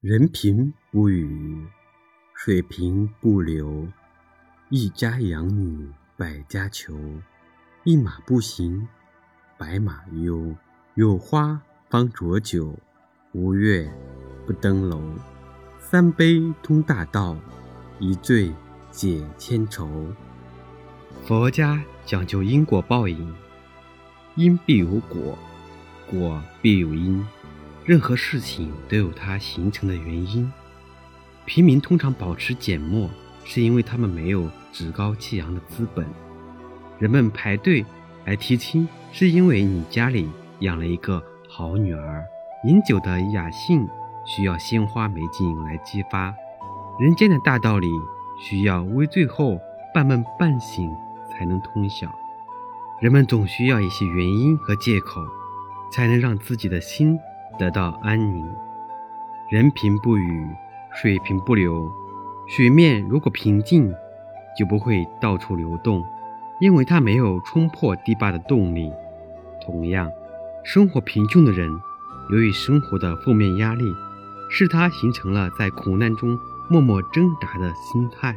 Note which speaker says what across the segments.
Speaker 1: 人贫不语，水平不流。一家养女百家求，一马不行，白马忧。有花方酌酒，无月不登楼。三杯通大道，一醉解千愁。
Speaker 2: 佛家讲究因果报应，因必有果，果必有因。任何事情都有它形成的原因。平民通常保持缄默，是因为他们没有趾高气扬的资本。人们排队来提亲，是因为你家里养了一个好女儿。饮酒的雅兴需要鲜花美景来激发。人间的大道理需要微醉后半梦半醒才能通晓。人们总需要一些原因和借口，才能让自己的心。得到安宁。人平不语，水平不流。水面如果平静，就不会到处流动，因为它没有冲破堤坝的动力。同样，生活贫穷的人，由于生活的负面压力，使他形成了在苦难中默默挣扎的心态。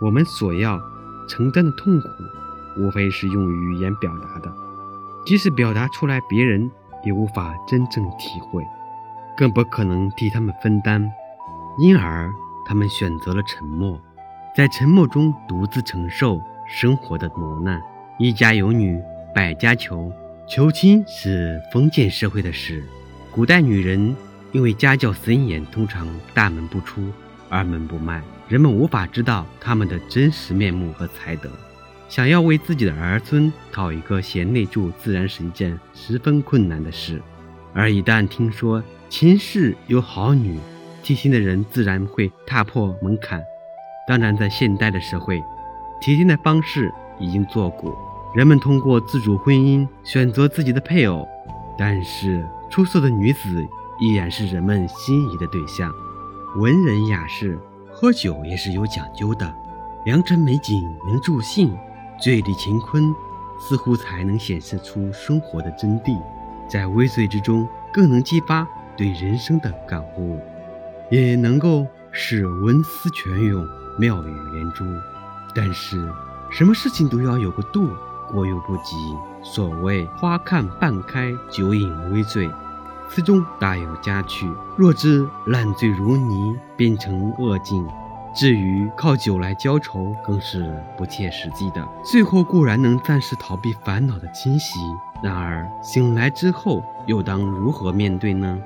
Speaker 2: 我们所要承担的痛苦，无非是用语言表达的，即使表达出来，别人。也无法真正体会，更不可能替他们分担，因而他们选择了沉默，在沉默中独自承受生活的磨难。一家有女百家求，求亲是封建社会的事。古代女人因为家教森严，通常大门不出，二门不迈，人们无法知道她们的真实面目和才德。想要为自己的儿孙讨一个贤内助，自然是一件十分困难的事。而一旦听说秦氏有好女，提亲的人自然会踏破门槛。当然，在现代的社会，提亲的方式已经做过，人们通过自主婚姻选择自己的配偶。但是，出色的女子依然是人们心仪的对象。文人雅士喝酒也是有讲究的，良辰美景能助兴。醉里乾坤，似乎才能显示出生活的真谛。在微醉之中，更能激发对人生的感悟，也能够使文思泉涌，妙语连珠。但是，什么事情都要有个度，过犹不及。所谓“花看半开，酒饮微醉”，此中大有佳趣。若知烂醉如泥，变成恶境。至于靠酒来浇愁，更是不切实际的。最后固然能暂时逃避烦恼的侵袭，然而醒来之后又当如何面对呢？